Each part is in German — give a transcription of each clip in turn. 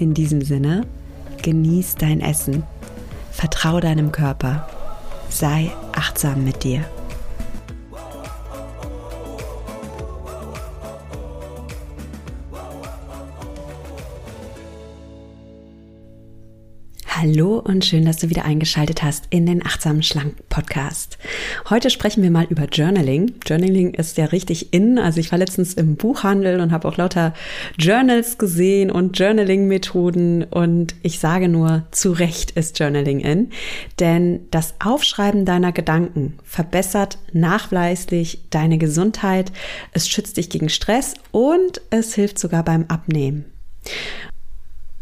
In diesem Sinne, genieß dein Essen, vertrau deinem Körper, sei achtsam mit dir. Hallo und schön, dass du wieder eingeschaltet hast in den Achtsamen Schlank Podcast. Heute sprechen wir mal über Journaling. Journaling ist ja richtig in. Also ich war letztens im Buchhandel und habe auch lauter Journals gesehen und Journaling-Methoden und ich sage nur, zu Recht ist Journaling in. Denn das Aufschreiben deiner Gedanken verbessert nachweislich deine Gesundheit, es schützt dich gegen Stress und es hilft sogar beim Abnehmen.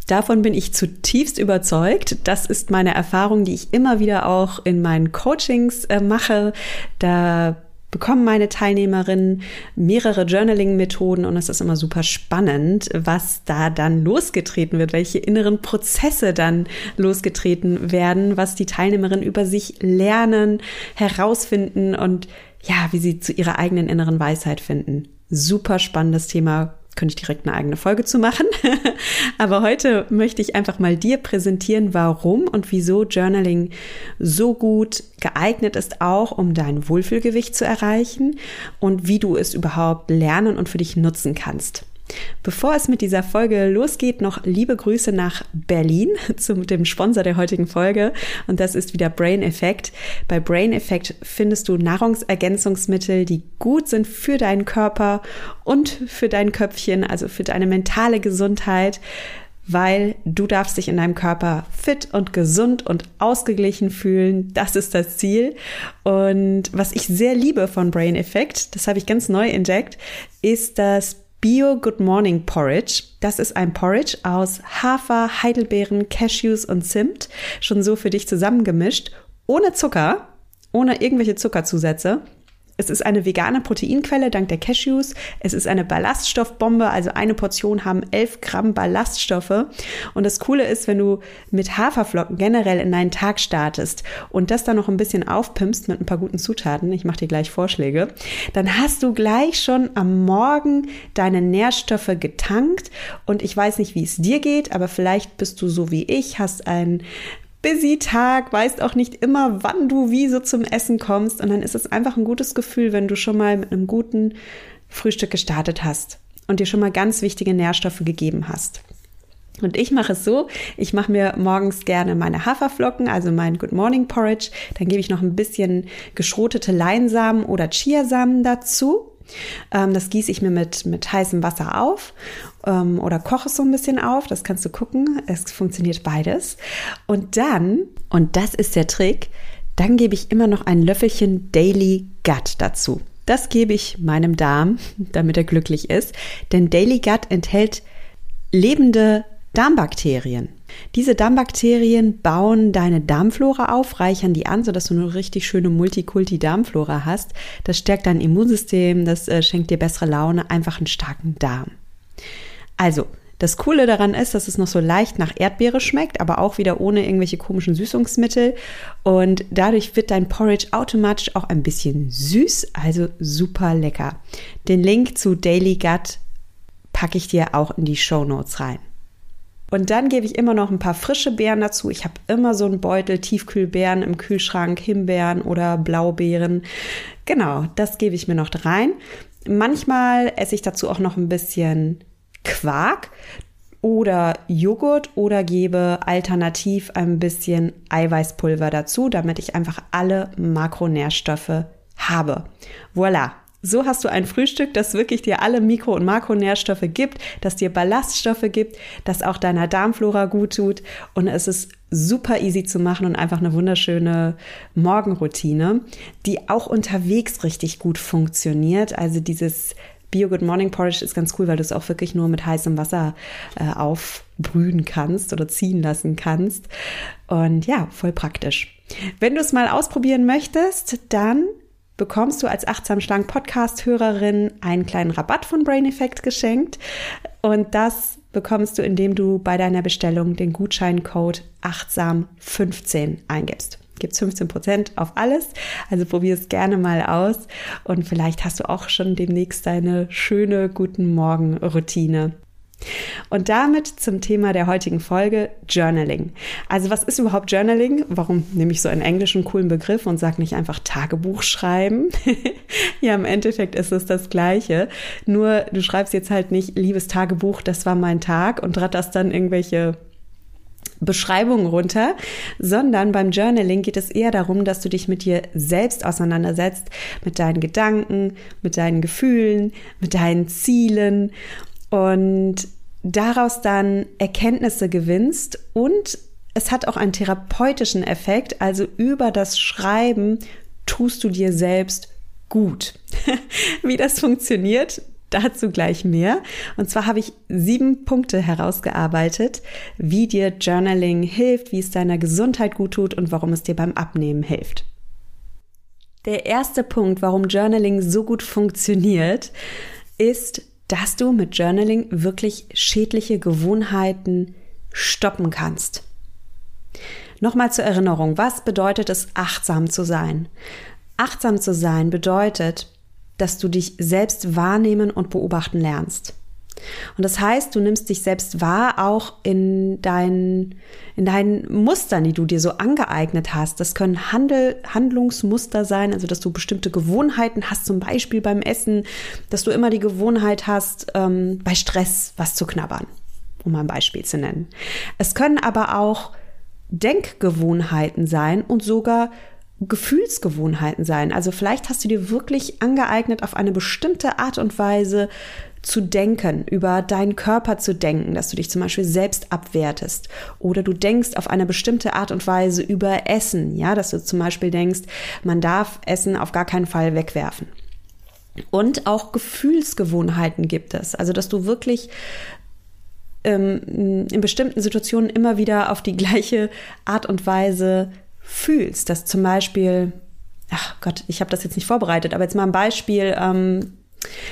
Davon bin ich zutiefst überzeugt. Das ist meine Erfahrung, die ich immer wieder auch in meinen Coachings äh, mache. Da bekommen meine Teilnehmerinnen mehrere Journaling-Methoden und es ist immer super spannend, was da dann losgetreten wird, welche inneren Prozesse dann losgetreten werden, was die Teilnehmerinnen über sich lernen, herausfinden und ja, wie sie zu ihrer eigenen inneren Weisheit finden. Super spannendes Thema, könnte ich direkt eine eigene Folge zu machen. Aber heute möchte ich einfach mal dir präsentieren, warum und wieso Journaling so gut geeignet ist, auch um dein Wohlfühlgewicht zu erreichen und wie du es überhaupt lernen und für dich nutzen kannst. Bevor es mit dieser Folge losgeht, noch liebe Grüße nach Berlin zu dem Sponsor der heutigen Folge und das ist wieder Brain Effect. Bei Brain Effect findest du Nahrungsergänzungsmittel, die gut sind für deinen Körper und für dein Köpfchen, also für deine mentale Gesundheit weil du darfst dich in deinem Körper fit und gesund und ausgeglichen fühlen. Das ist das Ziel. Und was ich sehr liebe von Brain Effect, das habe ich ganz neu entdeckt, ist das Bio Good Morning Porridge. Das ist ein Porridge aus Hafer, Heidelbeeren, Cashews und Zimt, schon so für dich zusammengemischt, ohne Zucker, ohne irgendwelche Zuckerzusätze. Es ist eine vegane Proteinquelle dank der Cashews. Es ist eine Ballaststoffbombe, also eine Portion haben 11 Gramm Ballaststoffe. Und das Coole ist, wenn du mit Haferflocken generell in deinen Tag startest und das dann noch ein bisschen aufpimpst mit ein paar guten Zutaten, ich mache dir gleich Vorschläge, dann hast du gleich schon am Morgen deine Nährstoffe getankt. Und ich weiß nicht, wie es dir geht, aber vielleicht bist du so wie ich, hast ein busy Tag, weißt auch nicht immer, wann du wie so zum Essen kommst. Und dann ist es einfach ein gutes Gefühl, wenn du schon mal mit einem guten Frühstück gestartet hast und dir schon mal ganz wichtige Nährstoffe gegeben hast. Und ich mache es so, ich mache mir morgens gerne meine Haferflocken, also mein Good Morning Porridge. Dann gebe ich noch ein bisschen geschrotete Leinsamen oder Chiasamen dazu. Ähm, das gieße ich mir mit, mit heißem Wasser auf ähm, oder koche es so ein bisschen auf. Das kannst du gucken. Es funktioniert beides. Und dann, und das ist der Trick, dann gebe ich immer noch ein Löffelchen Daily Gut dazu. Das gebe ich meinem Darm, damit er glücklich ist. Denn Daily Gut enthält lebende Darmbakterien. Diese Darmbakterien bauen deine Darmflora auf, reichern die an, sodass du eine richtig schöne Multikulti-Darmflora hast. Das stärkt dein Immunsystem, das äh, schenkt dir bessere Laune, einfach einen starken Darm. Also, das Coole daran ist, dass es noch so leicht nach Erdbeere schmeckt, aber auch wieder ohne irgendwelche komischen Süßungsmittel. Und dadurch wird dein Porridge automatisch auch ein bisschen süß, also super lecker. Den Link zu Daily Gut packe ich dir auch in die Show Notes rein. Und dann gebe ich immer noch ein paar frische Beeren dazu. Ich habe immer so einen Beutel Tiefkühlbeeren im Kühlschrank, Himbeeren oder Blaubeeren. Genau, das gebe ich mir noch rein. Manchmal esse ich dazu auch noch ein bisschen Quark oder Joghurt oder gebe alternativ ein bisschen Eiweißpulver dazu, damit ich einfach alle Makronährstoffe habe. Voilà, so hast du ein Frühstück, das wirklich dir alle Mikro- und Makronährstoffe gibt, das dir Ballaststoffe gibt, das auch deiner Darmflora gut tut. Und es ist super easy zu machen und einfach eine wunderschöne Morgenroutine, die auch unterwegs richtig gut funktioniert. Also dieses Bio Good Morning Porridge ist ganz cool, weil du es auch wirklich nur mit heißem Wasser äh, aufbrühen kannst oder ziehen lassen kannst. Und ja, voll praktisch. Wenn du es mal ausprobieren möchtest, dann bekommst du als Achtsam Schlank Podcast-Hörerin einen kleinen Rabatt von Brain Effect geschenkt. Und das bekommst du, indem du bei deiner Bestellung den Gutscheincode achtsam15 eingibst. Gibt's 15% auf alles. Also probier es gerne mal aus. Und vielleicht hast du auch schon demnächst deine schöne Guten Morgen Routine. Und damit zum Thema der heutigen Folge Journaling. Also was ist überhaupt Journaling? Warum nehme ich so einen englischen coolen Begriff und sage nicht einfach Tagebuch schreiben? ja, im Endeffekt ist es das Gleiche. Nur du schreibst jetzt halt nicht, liebes Tagebuch, das war mein Tag und ratterst dann irgendwelche Beschreibungen runter, sondern beim Journaling geht es eher darum, dass du dich mit dir selbst auseinandersetzt, mit deinen Gedanken, mit deinen Gefühlen, mit deinen Zielen und daraus dann Erkenntnisse gewinnst und es hat auch einen therapeutischen Effekt, also über das Schreiben tust du dir selbst gut. Wie das funktioniert, dazu gleich mehr. Und zwar habe ich sieben Punkte herausgearbeitet, wie dir Journaling hilft, wie es deiner Gesundheit gut tut und warum es dir beim Abnehmen hilft. Der erste Punkt, warum Journaling so gut funktioniert, ist, dass du mit Journaling wirklich schädliche Gewohnheiten stoppen kannst. Nochmal zur Erinnerung, was bedeutet es, achtsam zu sein? Achtsam zu sein bedeutet, dass du dich selbst wahrnehmen und beobachten lernst. Und das heißt, du nimmst dich selbst wahr, auch in deinen, in deinen Mustern, die du dir so angeeignet hast. Das können Handel, Handlungsmuster sein, also dass du bestimmte Gewohnheiten hast, zum Beispiel beim Essen, dass du immer die Gewohnheit hast, ähm, bei Stress was zu knabbern, um ein Beispiel zu nennen. Es können aber auch Denkgewohnheiten sein und sogar Gefühlsgewohnheiten sein. Also vielleicht hast du dir wirklich angeeignet, auf eine bestimmte Art und Weise zu denken, über deinen Körper zu denken, dass du dich zum Beispiel selbst abwertest. Oder du denkst auf eine bestimmte Art und Weise über Essen, ja, dass du zum Beispiel denkst, man darf Essen auf gar keinen Fall wegwerfen. Und auch Gefühlsgewohnheiten gibt es, also dass du wirklich ähm, in bestimmten Situationen immer wieder auf die gleiche Art und Weise fühlst, dass zum Beispiel, ach Gott, ich habe das jetzt nicht vorbereitet, aber jetzt mal ein Beispiel, ähm,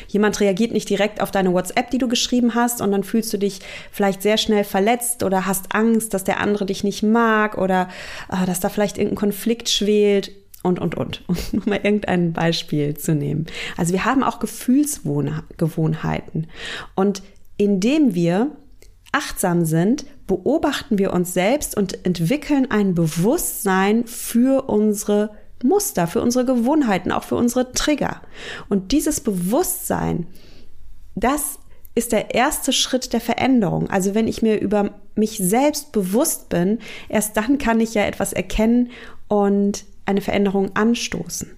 Jemand reagiert nicht direkt auf deine WhatsApp, die du geschrieben hast, und dann fühlst du dich vielleicht sehr schnell verletzt oder hast Angst, dass der andere dich nicht mag oder äh, dass da vielleicht irgendein Konflikt schwelt und, und, und. Um nur mal irgendein Beispiel zu nehmen. Also wir haben auch Gefühlsgewohnheiten. Und indem wir achtsam sind, beobachten wir uns selbst und entwickeln ein Bewusstsein für unsere Muster, für unsere Gewohnheiten, auch für unsere Trigger. Und dieses Bewusstsein, das ist der erste Schritt der Veränderung. Also wenn ich mir über mich selbst bewusst bin, erst dann kann ich ja etwas erkennen und eine Veränderung anstoßen.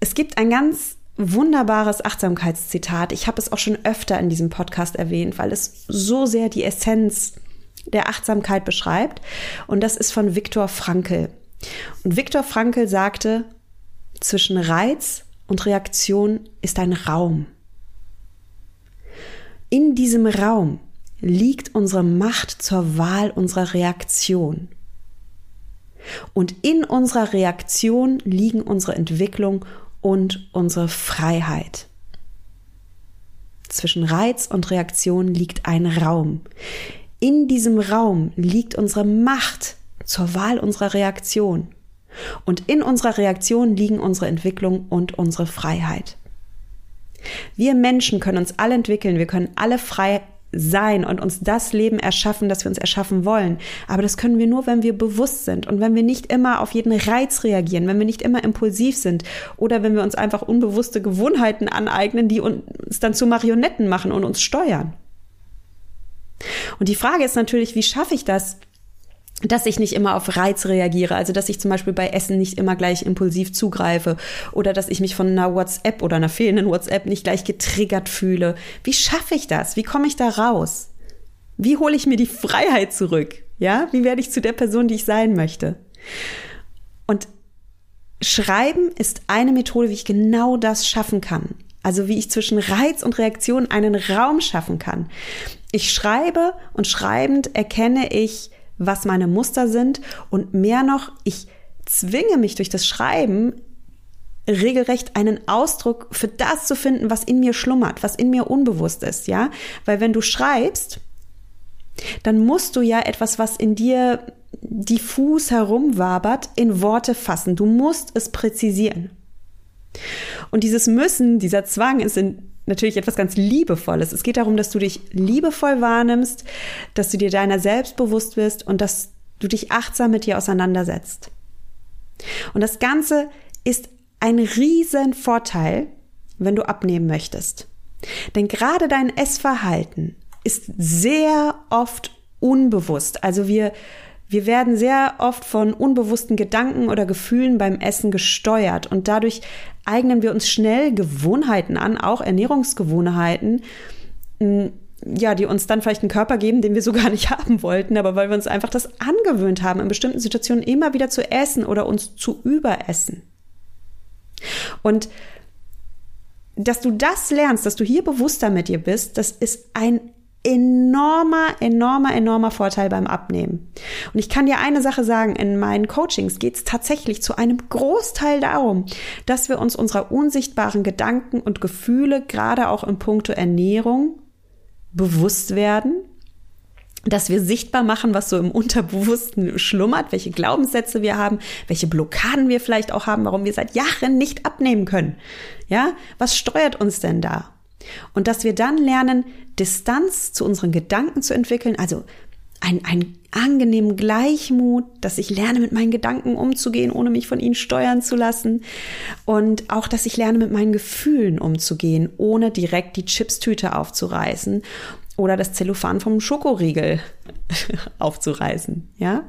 Es gibt ein ganz wunderbares Achtsamkeitszitat. Ich habe es auch schon öfter in diesem Podcast erwähnt, weil es so sehr die Essenz der Achtsamkeit beschreibt. Und das ist von Viktor Frankl. Und Viktor Frankl sagte, zwischen Reiz und Reaktion ist ein Raum. In diesem Raum liegt unsere Macht zur Wahl unserer Reaktion. Und in unserer Reaktion liegen unsere Entwicklung und unsere Freiheit. Zwischen Reiz und Reaktion liegt ein Raum. In diesem Raum liegt unsere Macht zur Wahl unserer Reaktion. Und in unserer Reaktion liegen unsere Entwicklung und unsere Freiheit. Wir Menschen können uns alle entwickeln, wir können alle frei sein und uns das Leben erschaffen, das wir uns erschaffen wollen. Aber das können wir nur, wenn wir bewusst sind und wenn wir nicht immer auf jeden Reiz reagieren, wenn wir nicht immer impulsiv sind oder wenn wir uns einfach unbewusste Gewohnheiten aneignen, die uns dann zu Marionetten machen und uns steuern. Und die Frage ist natürlich, wie schaffe ich das, dass ich nicht immer auf Reiz reagiere, also dass ich zum Beispiel bei Essen nicht immer gleich impulsiv zugreife oder dass ich mich von einer WhatsApp oder einer fehlenden WhatsApp nicht gleich getriggert fühle. Wie schaffe ich das? Wie komme ich da raus? Wie hole ich mir die Freiheit zurück? Ja, wie werde ich zu der Person, die ich sein möchte? Und Schreiben ist eine Methode, wie ich genau das schaffen kann. Also wie ich zwischen Reiz und Reaktion einen Raum schaffen kann. Ich schreibe und schreibend erkenne ich, was meine Muster sind und mehr noch, ich zwinge mich durch das Schreiben regelrecht einen Ausdruck für das zu finden, was in mir schlummert, was in mir unbewusst ist, ja? Weil wenn du schreibst, dann musst du ja etwas, was in dir diffus herumwabert, in Worte fassen. Du musst es präzisieren. Und dieses Müssen, dieser Zwang ist in natürlich etwas ganz Liebevolles. Es geht darum, dass du dich liebevoll wahrnimmst, dass du dir deiner selbst bewusst bist und dass du dich achtsam mit dir auseinandersetzt. Und das Ganze ist ein riesen Vorteil, wenn du abnehmen möchtest. Denn gerade dein Essverhalten ist sehr oft unbewusst. Also wir, wir werden sehr oft von unbewussten Gedanken oder Gefühlen beim Essen gesteuert und dadurch eignen wir uns schnell Gewohnheiten an, auch Ernährungsgewohnheiten, ja, die uns dann vielleicht einen Körper geben, den wir so gar nicht haben wollten, aber weil wir uns einfach das angewöhnt haben, in bestimmten Situationen immer wieder zu essen oder uns zu überessen. Und dass du das lernst, dass du hier bewusster mit dir bist, das ist ein enormer, enormer, enormer Vorteil beim Abnehmen. Und ich kann dir eine Sache sagen, in meinen Coachings geht es tatsächlich zu einem Großteil darum, dass wir uns unserer unsichtbaren Gedanken und Gefühle, gerade auch im Punkto Ernährung, bewusst werden dass wir sichtbar machen, was so im Unterbewussten schlummert, welche Glaubenssätze wir haben, welche Blockaden wir vielleicht auch haben, warum wir seit Jahren nicht abnehmen können. Ja, was steuert uns denn da? Und dass wir dann lernen, Distanz zu unseren Gedanken zu entwickeln, also ein, ein angenehmen Gleichmut, dass ich lerne, mit meinen Gedanken umzugehen, ohne mich von ihnen steuern zu lassen. Und auch, dass ich lerne, mit meinen Gefühlen umzugehen, ohne direkt die Chipstüte aufzureißen oder das Zellophan vom Schokoriegel aufzureißen, ja?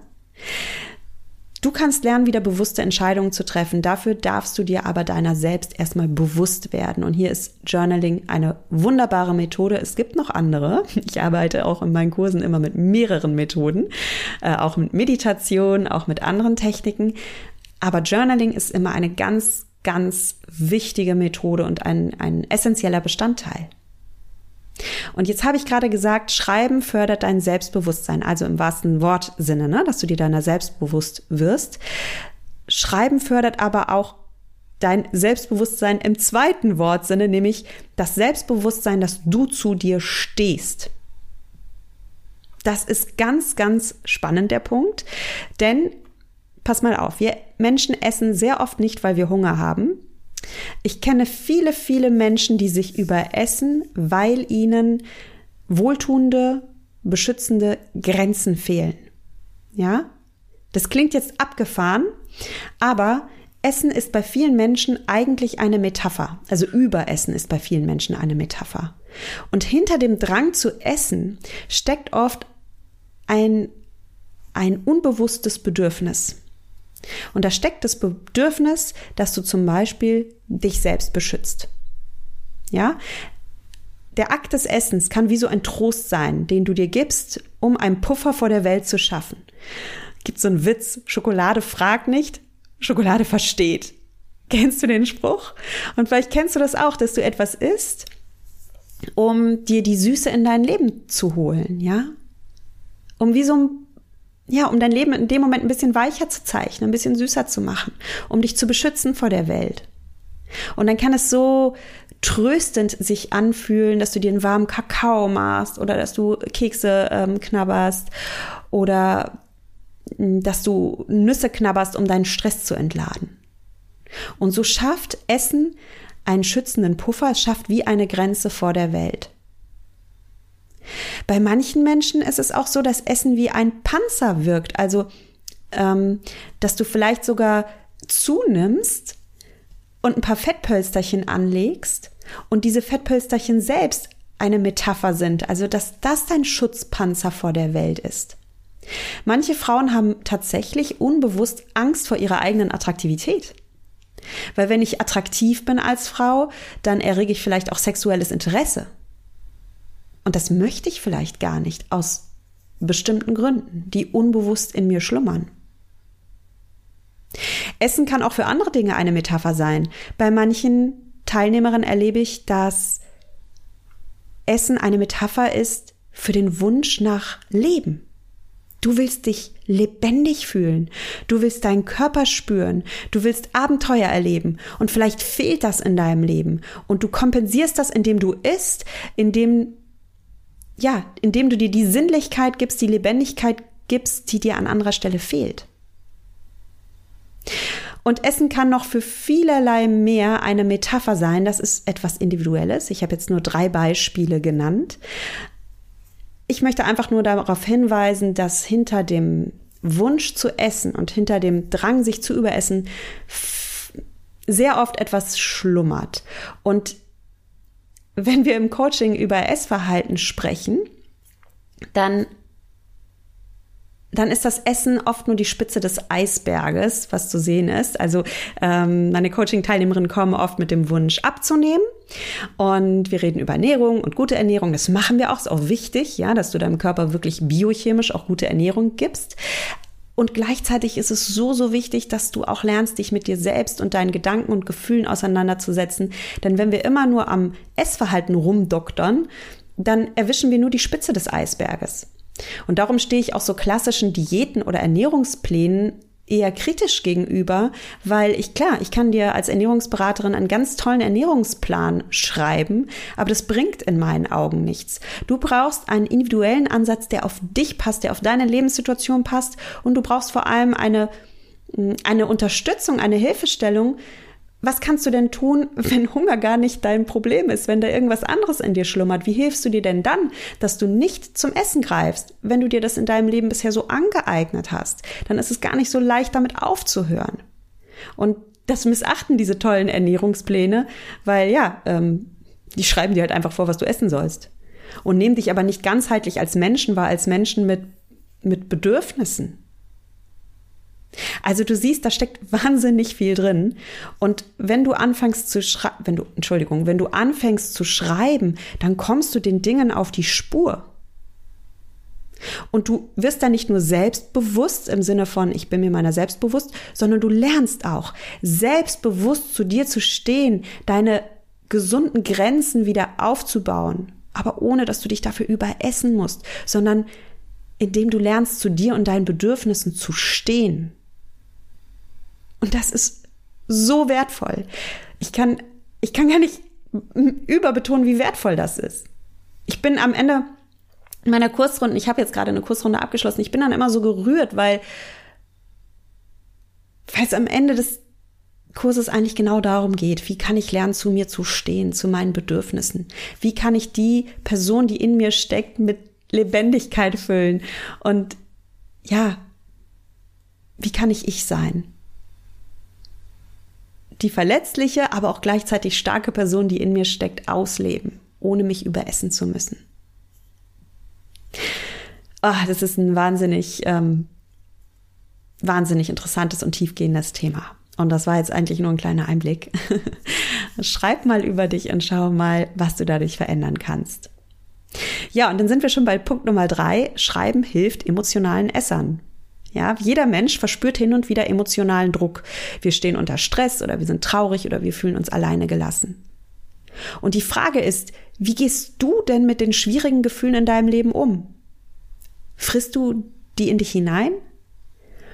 Du kannst lernen, wieder bewusste Entscheidungen zu treffen. Dafür darfst du dir aber deiner selbst erstmal bewusst werden. Und hier ist Journaling eine wunderbare Methode. Es gibt noch andere. Ich arbeite auch in meinen Kursen immer mit mehreren Methoden, äh, auch mit Meditation, auch mit anderen Techniken. Aber Journaling ist immer eine ganz, ganz wichtige Methode und ein, ein essentieller Bestandteil. Und jetzt habe ich gerade gesagt, Schreiben fördert dein Selbstbewusstsein, also im wahrsten Wortsinne, ne, dass du dir deiner selbst bewusst wirst. Schreiben fördert aber auch dein Selbstbewusstsein im zweiten Wortsinne, nämlich das Selbstbewusstsein, dass du zu dir stehst. Das ist ganz, ganz spannend, der Punkt. Denn, pass mal auf, wir Menschen essen sehr oft nicht, weil wir Hunger haben, ich kenne viele, viele Menschen, die sich überessen, weil ihnen wohltuende, beschützende Grenzen fehlen. Ja? Das klingt jetzt abgefahren, aber Essen ist bei vielen Menschen eigentlich eine Metapher. Also Überessen ist bei vielen Menschen eine Metapher. Und hinter dem Drang zu essen steckt oft ein, ein unbewusstes Bedürfnis. Und da steckt das Bedürfnis, dass du zum Beispiel dich selbst beschützt. Ja? Der Akt des Essens kann wie so ein Trost sein, den du dir gibst, um einen Puffer vor der Welt zu schaffen. Gibt so einen Witz, Schokolade fragt nicht, Schokolade versteht. Kennst du den Spruch? Und vielleicht kennst du das auch, dass du etwas isst, um dir die Süße in dein Leben zu holen, ja? Um wie so ein ja, um dein Leben in dem Moment ein bisschen weicher zu zeichnen, ein bisschen süßer zu machen, um dich zu beschützen vor der Welt. Und dann kann es so tröstend sich anfühlen, dass du dir einen warmen Kakao machst oder dass du Kekse ähm, knabberst oder hm, dass du Nüsse knabberst, um deinen Stress zu entladen. Und so schafft Essen einen schützenden Puffer, es schafft wie eine Grenze vor der Welt. Bei manchen Menschen ist es auch so, dass Essen wie ein Panzer wirkt. Also, ähm, dass du vielleicht sogar zunimmst und ein paar Fettpölsterchen anlegst und diese Fettpölsterchen selbst eine Metapher sind. Also, dass das dein Schutzpanzer vor der Welt ist. Manche Frauen haben tatsächlich unbewusst Angst vor ihrer eigenen Attraktivität. Weil wenn ich attraktiv bin als Frau, dann errege ich vielleicht auch sexuelles Interesse. Und das möchte ich vielleicht gar nicht aus bestimmten Gründen, die unbewusst in mir schlummern. Essen kann auch für andere Dinge eine Metapher sein. Bei manchen Teilnehmerin erlebe ich, dass Essen eine Metapher ist für den Wunsch nach Leben. Du willst dich lebendig fühlen. Du willst deinen Körper spüren. Du willst Abenteuer erleben. Und vielleicht fehlt das in deinem Leben. Und du kompensierst das, indem du isst, indem, ja, indem du dir die Sinnlichkeit gibst, die Lebendigkeit gibst, die dir an anderer Stelle fehlt. Und Essen kann noch für vielerlei mehr eine Metapher sein. Das ist etwas Individuelles. Ich habe jetzt nur drei Beispiele genannt. Ich möchte einfach nur darauf hinweisen, dass hinter dem Wunsch zu essen und hinter dem Drang, sich zu überessen, sehr oft etwas schlummert. Und wenn wir im Coaching über Essverhalten sprechen, dann dann ist das Essen oft nur die Spitze des Eisberges, was zu sehen ist. Also ähm, meine Coaching-Teilnehmerinnen kommen oft mit dem Wunsch abzunehmen. Und wir reden über Ernährung und gute Ernährung. Das machen wir auch, ist auch wichtig, ja, dass du deinem Körper wirklich biochemisch auch gute Ernährung gibst. Und gleichzeitig ist es so, so wichtig, dass du auch lernst, dich mit dir selbst und deinen Gedanken und Gefühlen auseinanderzusetzen. Denn wenn wir immer nur am Essverhalten rumdoktern, dann erwischen wir nur die Spitze des Eisberges. Und darum stehe ich auch so klassischen Diäten oder Ernährungsplänen eher kritisch gegenüber, weil ich klar, ich kann dir als Ernährungsberaterin einen ganz tollen Ernährungsplan schreiben, aber das bringt in meinen Augen nichts. Du brauchst einen individuellen Ansatz, der auf dich passt, der auf deine Lebenssituation passt und du brauchst vor allem eine eine Unterstützung, eine Hilfestellung, was kannst du denn tun, wenn Hunger gar nicht dein Problem ist, wenn da irgendwas anderes in dir schlummert? Wie hilfst du dir denn dann, dass du nicht zum Essen greifst, wenn du dir das in deinem Leben bisher so angeeignet hast? Dann ist es gar nicht so leicht, damit aufzuhören. Und das missachten diese tollen Ernährungspläne, weil ja, ähm, die schreiben dir halt einfach vor, was du essen sollst. Und nehmen dich aber nicht ganzheitlich als Menschen wahr, als Menschen mit, mit Bedürfnissen. Also du siehst, da steckt wahnsinnig viel drin. Und wenn du anfängst zu schreiben, wenn du, Entschuldigung, wenn du anfängst zu schreiben, dann kommst du den Dingen auf die Spur. Und du wirst da nicht nur selbstbewusst im Sinne von, ich bin mir meiner selbst bewusst, sondern du lernst auch, selbstbewusst zu dir zu stehen, deine gesunden Grenzen wieder aufzubauen, aber ohne dass du dich dafür überessen musst, sondern indem du lernst, zu dir und deinen Bedürfnissen zu stehen. Und das ist so wertvoll. Ich kann, ich kann gar nicht überbetonen, wie wertvoll das ist. Ich bin am Ende meiner Kursrunden, ich habe jetzt gerade eine Kursrunde abgeschlossen, ich bin dann immer so gerührt, weil, weil es am Ende des Kurses eigentlich genau darum geht, wie kann ich lernen, zu mir zu stehen, zu meinen Bedürfnissen? Wie kann ich die Person, die in mir steckt, mit Lebendigkeit füllen? Und ja, wie kann ich ich sein? Die verletzliche, aber auch gleichzeitig starke Person, die in mir steckt, ausleben, ohne mich überessen zu müssen. Oh, das ist ein wahnsinnig, ähm, wahnsinnig interessantes und tiefgehendes Thema. Und das war jetzt eigentlich nur ein kleiner Einblick. Schreib mal über dich und schau mal, was du dadurch verändern kannst. Ja, und dann sind wir schon bei Punkt Nummer drei. Schreiben hilft emotionalen Essern. Ja, jeder Mensch verspürt hin und wieder emotionalen Druck. Wir stehen unter Stress oder wir sind traurig oder wir fühlen uns alleine gelassen. Und die Frage ist, wie gehst du denn mit den schwierigen Gefühlen in deinem Leben um? Frisst du die in dich hinein?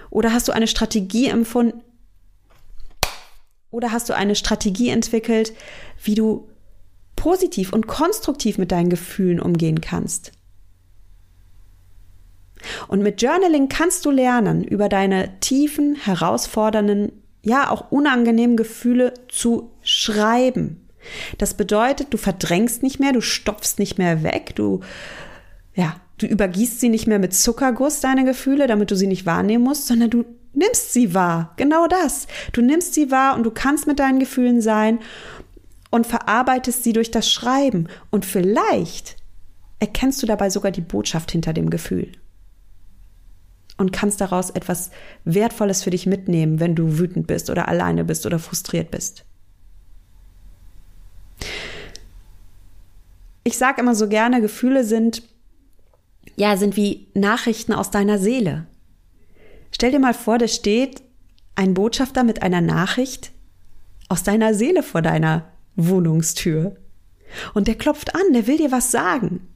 Oder hast du eine Strategie empfunden? Oder hast du eine Strategie entwickelt, wie du positiv und konstruktiv mit deinen Gefühlen umgehen kannst? Und mit Journaling kannst du lernen, über deine tiefen, herausfordernden, ja auch unangenehmen Gefühle zu schreiben. Das bedeutet, du verdrängst nicht mehr, du stopfst nicht mehr weg, du, ja, du übergießt sie nicht mehr mit Zuckerguss, deine Gefühle, damit du sie nicht wahrnehmen musst, sondern du nimmst sie wahr. Genau das. Du nimmst sie wahr und du kannst mit deinen Gefühlen sein und verarbeitest sie durch das Schreiben. Und vielleicht erkennst du dabei sogar die Botschaft hinter dem Gefühl und kannst daraus etwas Wertvolles für dich mitnehmen, wenn du wütend bist oder alleine bist oder frustriert bist. Ich sage immer so gerne, Gefühle sind ja, sind wie Nachrichten aus deiner Seele. Stell dir mal vor, da steht ein Botschafter mit einer Nachricht aus deiner Seele vor deiner Wohnungstür. Und der klopft an, der will dir was sagen.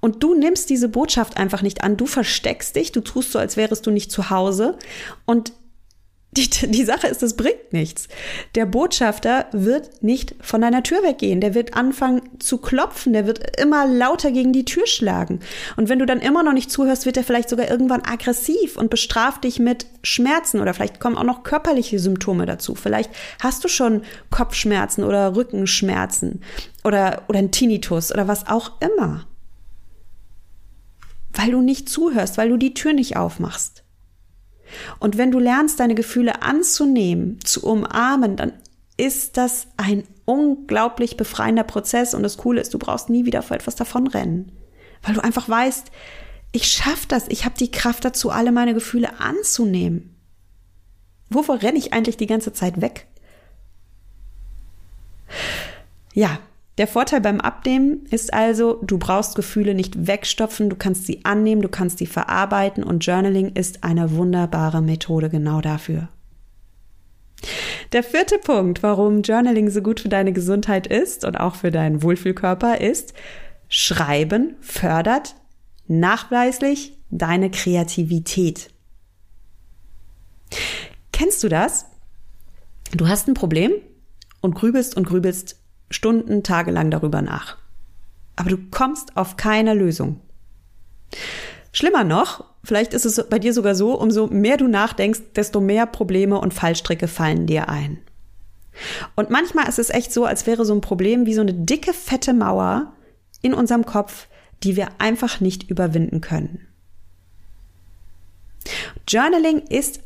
Und du nimmst diese Botschaft einfach nicht an, du versteckst dich, du tust so, als wärest du nicht zu Hause und die, die Sache ist, es bringt nichts. Der Botschafter wird nicht von deiner Tür weggehen. Der wird anfangen zu klopfen. Der wird immer lauter gegen die Tür schlagen. Und wenn du dann immer noch nicht zuhörst, wird er vielleicht sogar irgendwann aggressiv und bestraft dich mit Schmerzen oder vielleicht kommen auch noch körperliche Symptome dazu. Vielleicht hast du schon Kopfschmerzen oder Rückenschmerzen oder, oder ein Tinnitus oder was auch immer. Weil du nicht zuhörst, weil du die Tür nicht aufmachst. Und wenn du lernst, deine Gefühle anzunehmen, zu umarmen, dann ist das ein unglaublich befreiender Prozess. Und das Coole ist, du brauchst nie wieder vor etwas davonrennen. Weil du einfach weißt, ich schaffe das, ich habe die Kraft dazu, alle meine Gefühle anzunehmen. Wovor renne ich eigentlich die ganze Zeit weg? Ja, der Vorteil beim Abnehmen ist also, du brauchst Gefühle nicht wegstopfen, du kannst sie annehmen, du kannst sie verarbeiten und Journaling ist eine wunderbare Methode genau dafür. Der vierte Punkt, warum Journaling so gut für deine Gesundheit ist und auch für deinen Wohlfühlkörper ist, Schreiben fördert nachweislich deine Kreativität. Kennst du das? Du hast ein Problem und grübelst und grübelst Stunden, tagelang darüber nach. Aber du kommst auf keine Lösung. Schlimmer noch, vielleicht ist es bei dir sogar so, umso mehr du nachdenkst, desto mehr Probleme und Fallstricke fallen dir ein. Und manchmal ist es echt so, als wäre so ein Problem wie so eine dicke, fette Mauer in unserem Kopf, die wir einfach nicht überwinden können. Journaling ist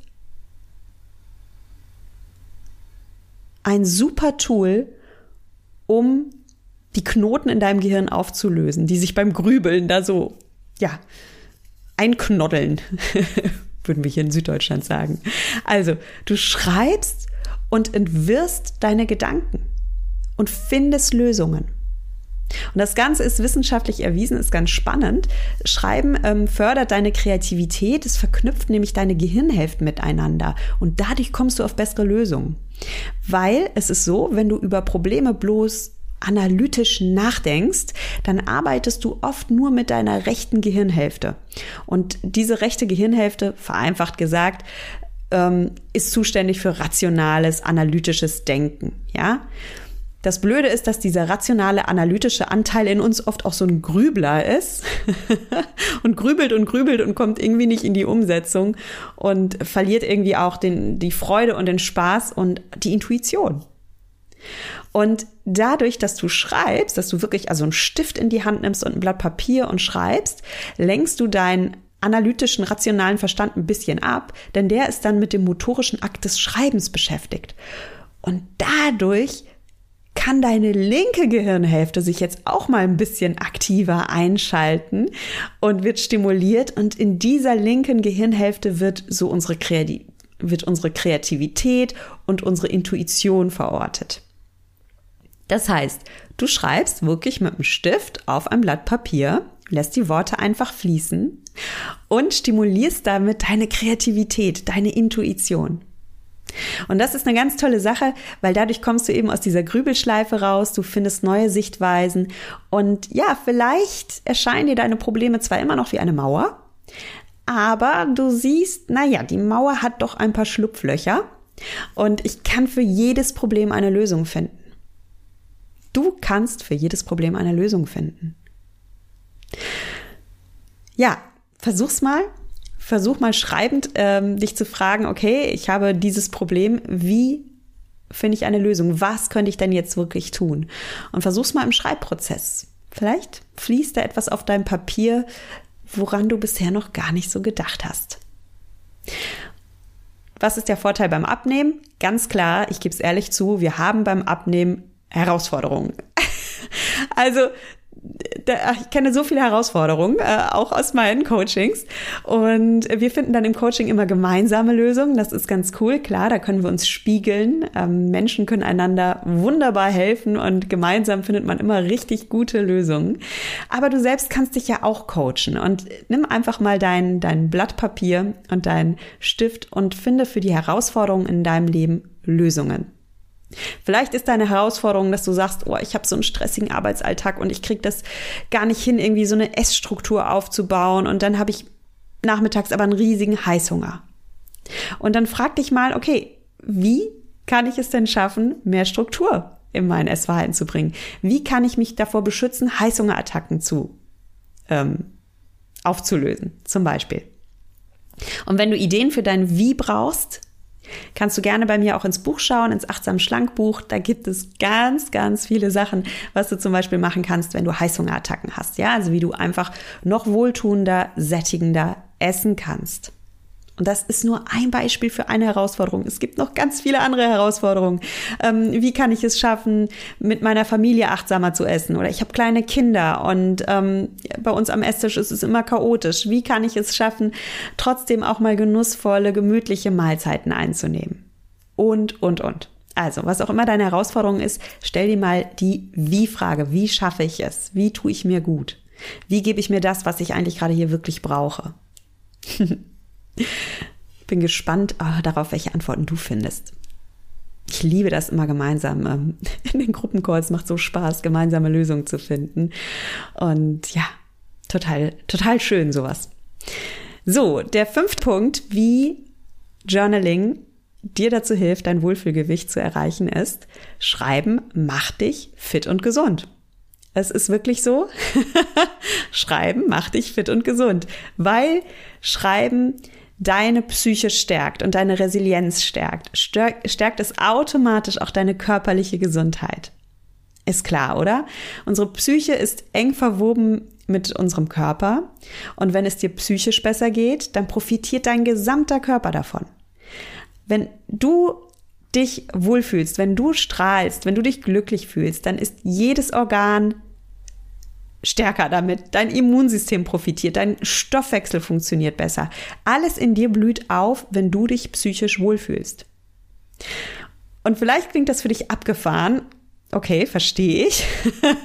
ein super Tool, um die Knoten in deinem Gehirn aufzulösen, die sich beim Grübeln da so, ja, einknoddeln, würden wir hier in Süddeutschland sagen. Also, du schreibst und entwirrst deine Gedanken und findest Lösungen. Und das Ganze ist wissenschaftlich erwiesen, ist ganz spannend. Schreiben ähm, fördert deine Kreativität, es verknüpft nämlich deine Gehirnhälften miteinander und dadurch kommst du auf bessere Lösungen. Weil es ist so, wenn du über Probleme bloß analytisch nachdenkst, dann arbeitest du oft nur mit deiner rechten Gehirnhälfte. Und diese rechte Gehirnhälfte, vereinfacht gesagt, ähm, ist zuständig für rationales, analytisches Denken. Ja, das Blöde ist, dass dieser rationale, analytische Anteil in uns oft auch so ein Grübler ist und grübelt und grübelt und kommt irgendwie nicht in die Umsetzung und verliert irgendwie auch den, die Freude und den Spaß und die Intuition. Und dadurch, dass du schreibst, dass du wirklich also einen Stift in die Hand nimmst und ein Blatt Papier und schreibst, lenkst du deinen analytischen, rationalen Verstand ein bisschen ab, denn der ist dann mit dem motorischen Akt des Schreibens beschäftigt. Und dadurch kann deine linke Gehirnhälfte sich jetzt auch mal ein bisschen aktiver einschalten und wird stimuliert und in dieser linken Gehirnhälfte wird so unsere, Kreativ wird unsere Kreativität und unsere Intuition verortet. Das heißt, du schreibst wirklich mit einem Stift auf ein Blatt Papier, lässt die Worte einfach fließen und stimulierst damit deine Kreativität, deine Intuition. Und das ist eine ganz tolle Sache, weil dadurch kommst du eben aus dieser Grübelschleife raus, du findest neue Sichtweisen und ja, vielleicht erscheinen dir deine Probleme zwar immer noch wie eine Mauer, aber du siehst, naja, die Mauer hat doch ein paar Schlupflöcher und ich kann für jedes Problem eine Lösung finden. Du kannst für jedes Problem eine Lösung finden. Ja, versuch's mal versuch mal schreibend ähm, dich zu fragen, okay, ich habe dieses Problem, wie finde ich eine Lösung? Was könnte ich denn jetzt wirklich tun? Und versuch's mal im Schreibprozess. Vielleicht fließt da etwas auf deinem Papier, woran du bisher noch gar nicht so gedacht hast. Was ist der Vorteil beim Abnehmen? Ganz klar, ich gebe es ehrlich zu, wir haben beim Abnehmen Herausforderungen. also ich kenne so viele Herausforderungen, äh, auch aus meinen Coachings. Und wir finden dann im Coaching immer gemeinsame Lösungen. Das ist ganz cool. Klar, da können wir uns spiegeln. Ähm, Menschen können einander wunderbar helfen und gemeinsam findet man immer richtig gute Lösungen. Aber du selbst kannst dich ja auch coachen und nimm einfach mal dein, dein Blatt Papier und dein Stift und finde für die Herausforderungen in deinem Leben Lösungen. Vielleicht ist deine Herausforderung, dass du sagst, oh, ich habe so einen stressigen Arbeitsalltag und ich kriege das gar nicht hin, irgendwie so eine Essstruktur aufzubauen und dann habe ich nachmittags aber einen riesigen Heißhunger. Und dann frag dich mal, okay, wie kann ich es denn schaffen, mehr Struktur in mein Essverhalten zu bringen? Wie kann ich mich davor beschützen, Heißhungerattacken zu ähm, aufzulösen, zum Beispiel? Und wenn du Ideen für dein Wie brauchst, kannst du gerne bei mir auch ins Buch schauen, ins Achtsam Schlank Buch. Da gibt es ganz, ganz viele Sachen, was du zum Beispiel machen kannst, wenn du Heißhungerattacken hast. Ja, also wie du einfach noch wohltuender, sättigender essen kannst. Und das ist nur ein Beispiel für eine Herausforderung. Es gibt noch ganz viele andere Herausforderungen. Ähm, wie kann ich es schaffen, mit meiner Familie achtsamer zu essen? Oder ich habe kleine Kinder und ähm, bei uns am Esstisch ist es immer chaotisch. Wie kann ich es schaffen, trotzdem auch mal genussvolle, gemütliche Mahlzeiten einzunehmen? Und, und, und. Also, was auch immer deine Herausforderung ist, stell dir mal die Wie-Frage. Wie schaffe ich es? Wie tue ich mir gut? Wie gebe ich mir das, was ich eigentlich gerade hier wirklich brauche? Bin gespannt oh, darauf, welche Antworten du findest. Ich liebe das immer gemeinsam. Ähm, in den Gruppencalls macht so Spaß, gemeinsame Lösungen zu finden. Und ja, total, total schön sowas. So, der fünfte Punkt, wie Journaling dir dazu hilft, dein Wohlfühlgewicht zu erreichen, ist, Schreiben macht dich fit und gesund. Es ist wirklich so. Schreiben macht dich fit und gesund, weil Schreiben deine Psyche stärkt und deine Resilienz stärkt, stärkt es automatisch auch deine körperliche Gesundheit. Ist klar, oder? Unsere Psyche ist eng verwoben mit unserem Körper und wenn es dir psychisch besser geht, dann profitiert dein gesamter Körper davon. Wenn du dich wohlfühlst, wenn du strahlst, wenn du dich glücklich fühlst, dann ist jedes Organ stärker damit, dein Immunsystem profitiert, dein Stoffwechsel funktioniert besser. Alles in dir blüht auf, wenn du dich psychisch wohlfühlst. Und vielleicht klingt das für dich abgefahren. Okay, verstehe ich.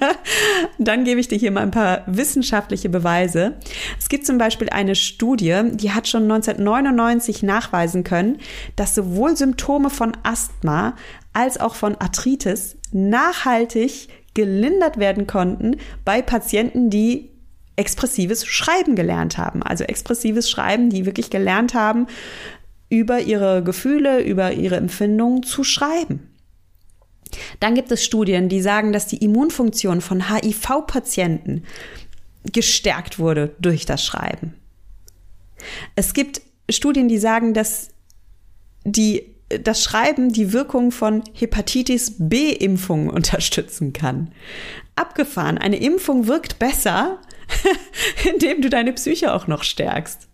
Dann gebe ich dir hier mal ein paar wissenschaftliche Beweise. Es gibt zum Beispiel eine Studie, die hat schon 1999 nachweisen können, dass sowohl Symptome von Asthma als auch von Arthritis nachhaltig gelindert werden konnten bei Patienten, die expressives Schreiben gelernt haben. Also expressives Schreiben, die wirklich gelernt haben, über ihre Gefühle, über ihre Empfindungen zu schreiben. Dann gibt es Studien, die sagen, dass die Immunfunktion von HIV-Patienten gestärkt wurde durch das Schreiben. Es gibt Studien, die sagen, dass die das Schreiben die Wirkung von Hepatitis B-Impfungen unterstützen kann. Abgefahren, eine Impfung wirkt besser, indem du deine Psyche auch noch stärkst.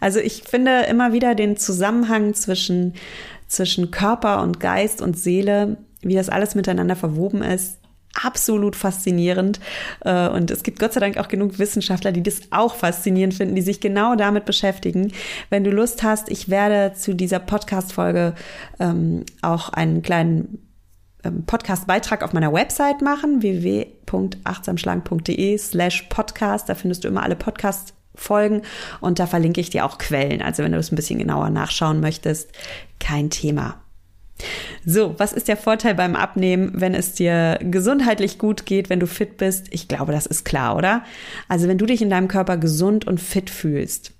Also ich finde immer wieder den Zusammenhang zwischen, zwischen Körper und Geist und Seele, wie das alles miteinander verwoben ist, absolut faszinierend. Äh, und es gibt Gott sei Dank auch genug Wissenschaftler, die das auch faszinierend finden, die sich genau damit beschäftigen. Wenn du Lust hast, ich werde zu dieser Podcast-Folge ähm, auch einen kleinen ähm, Podcast-Beitrag auf meiner Website machen, www.achtsamschlank.de slash podcast. Da findest du immer alle Podcasts Folgen und da verlinke ich dir auch Quellen. Also wenn du das ein bisschen genauer nachschauen möchtest, kein Thema. So, was ist der Vorteil beim Abnehmen, wenn es dir gesundheitlich gut geht, wenn du fit bist? Ich glaube, das ist klar, oder? Also wenn du dich in deinem Körper gesund und fit fühlst,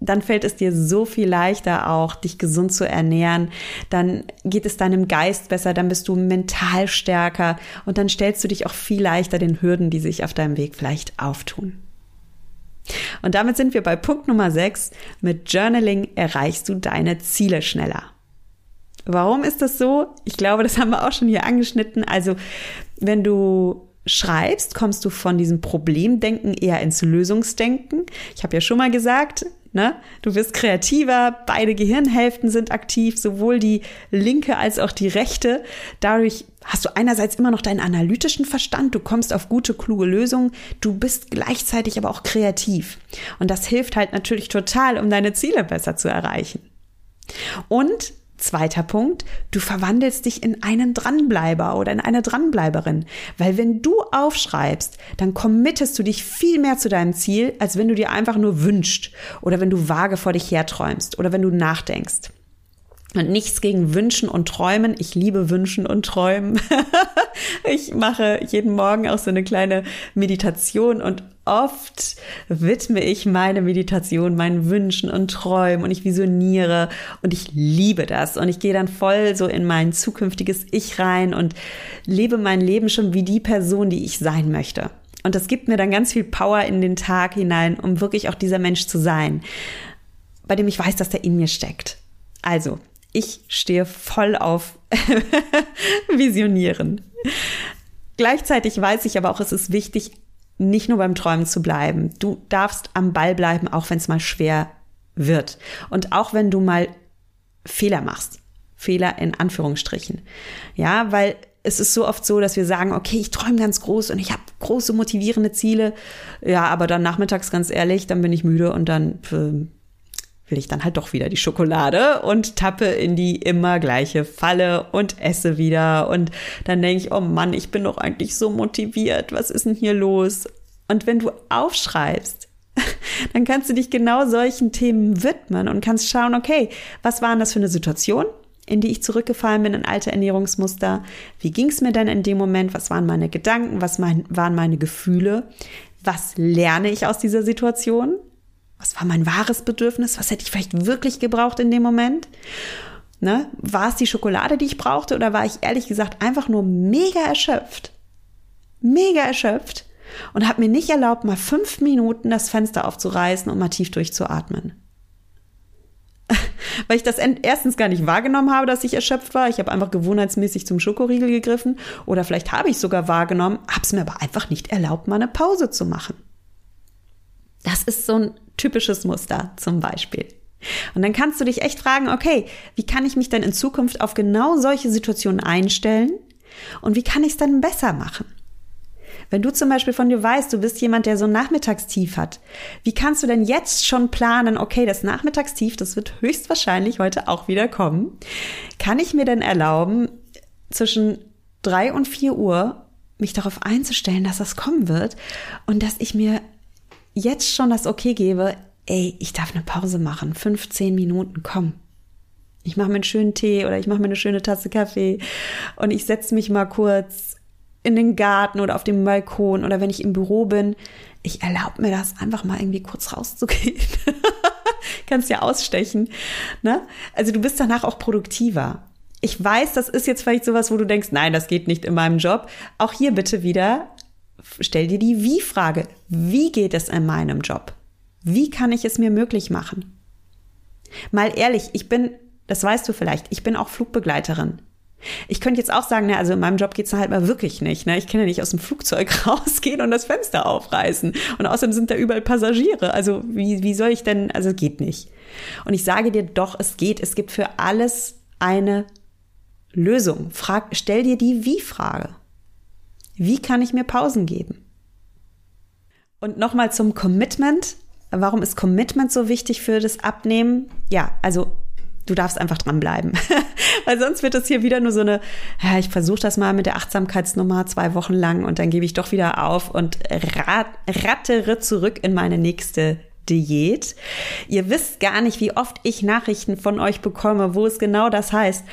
dann fällt es dir so viel leichter auch, dich gesund zu ernähren. Dann geht es deinem Geist besser, dann bist du mental stärker und dann stellst du dich auch viel leichter den Hürden, die sich auf deinem Weg vielleicht auftun. Und damit sind wir bei Punkt Nummer 6. Mit Journaling erreichst du deine Ziele schneller. Warum ist das so? Ich glaube, das haben wir auch schon hier angeschnitten. Also, wenn du schreibst, kommst du von diesem Problemdenken eher ins Lösungsdenken. Ich habe ja schon mal gesagt, ne, du wirst kreativer, beide Gehirnhälften sind aktiv, sowohl die linke als auch die rechte. Dadurch hast du einerseits immer noch deinen analytischen Verstand, du kommst auf gute, kluge Lösungen, du bist gleichzeitig aber auch kreativ. Und das hilft halt natürlich total, um deine Ziele besser zu erreichen. Und Zweiter Punkt, du verwandelst dich in einen Dranbleiber oder in eine Dranbleiberin. Weil wenn du aufschreibst, dann committest du dich viel mehr zu deinem Ziel, als wenn du dir einfach nur wünschst oder wenn du vage vor dich herträumst oder wenn du nachdenkst. Und nichts gegen Wünschen und Träumen. Ich liebe Wünschen und Träumen. ich mache jeden Morgen auch so eine kleine Meditation und oft widme ich meine Meditation meinen Wünschen und Träumen und ich visioniere und ich liebe das und ich gehe dann voll so in mein zukünftiges Ich rein und lebe mein Leben schon wie die Person, die ich sein möchte. Und das gibt mir dann ganz viel Power in den Tag hinein, um wirklich auch dieser Mensch zu sein, bei dem ich weiß, dass der in mir steckt. Also, ich stehe voll auf Visionieren. Gleichzeitig weiß ich aber auch, es ist wichtig, nicht nur beim Träumen zu bleiben. Du darfst am Ball bleiben, auch wenn es mal schwer wird. Und auch wenn du mal Fehler machst. Fehler in Anführungsstrichen. Ja, weil es ist so oft so, dass wir sagen, okay, ich träume ganz groß und ich habe große motivierende Ziele. Ja, aber dann nachmittags ganz ehrlich, dann bin ich müde und dann äh, will ich dann halt doch wieder die Schokolade und tappe in die immer gleiche Falle und esse wieder. Und dann denke ich, oh Mann, ich bin doch eigentlich so motiviert. Was ist denn hier los? Und wenn du aufschreibst, dann kannst du dich genau solchen Themen widmen und kannst schauen, okay, was war denn das für eine Situation? in die ich zurückgefallen bin in alte Ernährungsmuster. Wie ging es mir denn in dem Moment? Was waren meine Gedanken? Was mein, waren meine Gefühle? Was lerne ich aus dieser Situation? Was war mein wahres Bedürfnis? Was hätte ich vielleicht wirklich gebraucht in dem Moment? Ne? War es die Schokolade, die ich brauchte, oder war ich ehrlich gesagt einfach nur mega erschöpft? Mega erschöpft und habe mir nicht erlaubt, mal fünf Minuten das Fenster aufzureißen und mal tief durchzuatmen. Weil ich das erstens gar nicht wahrgenommen habe, dass ich erschöpft war. Ich habe einfach gewohnheitsmäßig zum Schokoriegel gegriffen. Oder vielleicht habe ich sogar wahrgenommen, habe es mir aber einfach nicht erlaubt, mal eine Pause zu machen. Das ist so ein typisches Muster zum Beispiel. Und dann kannst du dich echt fragen, okay, wie kann ich mich denn in Zukunft auf genau solche Situationen einstellen? Und wie kann ich es dann besser machen? Wenn du zum Beispiel von dir weißt, du bist jemand, der so ein Nachmittagstief hat, wie kannst du denn jetzt schon planen, okay, das Nachmittagstief, das wird höchstwahrscheinlich heute auch wieder kommen. Kann ich mir denn erlauben, zwischen drei und vier Uhr mich darauf einzustellen, dass das kommen wird und dass ich mir jetzt schon das Okay gebe, ey, ich darf eine Pause machen, 15 Minuten, komm. Ich mache mir einen schönen Tee oder ich mache mir eine schöne Tasse Kaffee und ich setze mich mal kurz in den Garten oder auf dem Balkon oder wenn ich im Büro bin. Ich erlaube mir das einfach mal irgendwie kurz rauszugehen. Kannst ja ausstechen. Ne? Also du bist danach auch produktiver. Ich weiß, das ist jetzt vielleicht sowas, wo du denkst, nein, das geht nicht in meinem Job. Auch hier bitte wieder stell dir die Wie-Frage. Wie geht es in meinem Job? Wie kann ich es mir möglich machen? Mal ehrlich, ich bin, das weißt du vielleicht, ich bin auch Flugbegleiterin. Ich könnte jetzt auch sagen, ne, also in meinem Job geht's halt mal wirklich nicht. Ne? Ich kann ja nicht aus dem Flugzeug rausgehen und das Fenster aufreißen. Und außerdem sind da überall Passagiere. Also wie, wie soll ich denn, also geht nicht. Und ich sage dir doch, es geht. Es gibt für alles eine Lösung. Frag, stell dir die Wie-Frage. Wie kann ich mir Pausen geben? Und nochmal zum Commitment. Warum ist Commitment so wichtig für das Abnehmen? Ja, also du darfst einfach dranbleiben. Weil sonst wird es hier wieder nur so eine, ja, ich versuche das mal mit der Achtsamkeitsnummer zwei Wochen lang und dann gebe ich doch wieder auf und rat, rattere zurück in meine nächste Diät. Ihr wisst gar nicht, wie oft ich Nachrichten von euch bekomme, wo es genau das heißt.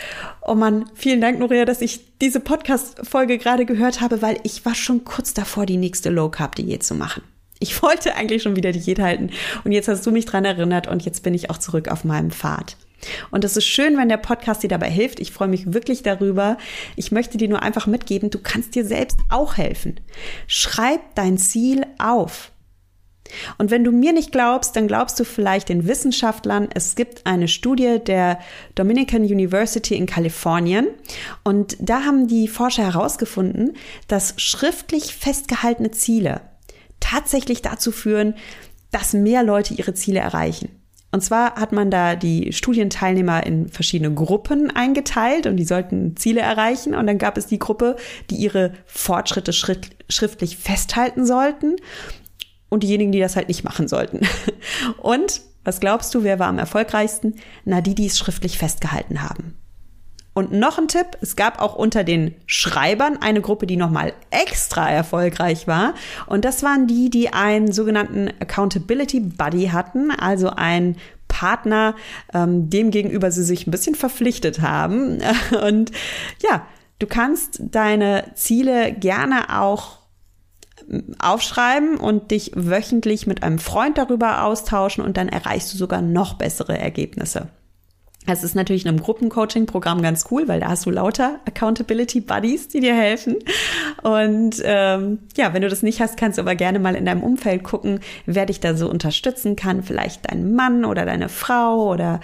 Oh Mann, vielen Dank, Noria, dass ich diese Podcast-Folge gerade gehört habe, weil ich war schon kurz davor, die nächste Low-Carb-Diät zu machen. Ich wollte eigentlich schon wieder Diät halten und jetzt hast du mich dran erinnert und jetzt bin ich auch zurück auf meinem Pfad. Und es ist schön, wenn der Podcast dir dabei hilft. Ich freue mich wirklich darüber. Ich möchte dir nur einfach mitgeben, du kannst dir selbst auch helfen. Schreib dein Ziel auf. Und wenn du mir nicht glaubst, dann glaubst du vielleicht den Wissenschaftlern. Es gibt eine Studie der Dominican University in Kalifornien und da haben die Forscher herausgefunden, dass schriftlich festgehaltene Ziele tatsächlich dazu führen, dass mehr Leute ihre Ziele erreichen. Und zwar hat man da die Studienteilnehmer in verschiedene Gruppen eingeteilt und die sollten Ziele erreichen. Und dann gab es die Gruppe, die ihre Fortschritte schriftlich festhalten sollten und diejenigen, die das halt nicht machen sollten. Und was glaubst du, wer war am erfolgreichsten? Na, die, die es schriftlich festgehalten haben. Und noch ein Tipp, es gab auch unter den Schreibern eine Gruppe, die nochmal extra erfolgreich war. Und das waren die, die einen sogenannten Accountability Buddy hatten, also einen Partner, ähm, dem gegenüber sie sich ein bisschen verpflichtet haben. Und ja, du kannst deine Ziele gerne auch aufschreiben und dich wöchentlich mit einem Freund darüber austauschen und dann erreichst du sogar noch bessere Ergebnisse. Das ist natürlich in einem Gruppencoaching-Programm ganz cool, weil da hast du lauter Accountability Buddies, die dir helfen. Und ähm, ja, wenn du das nicht hast, kannst du aber gerne mal in deinem Umfeld gucken, wer dich da so unterstützen kann. Vielleicht dein Mann oder deine Frau oder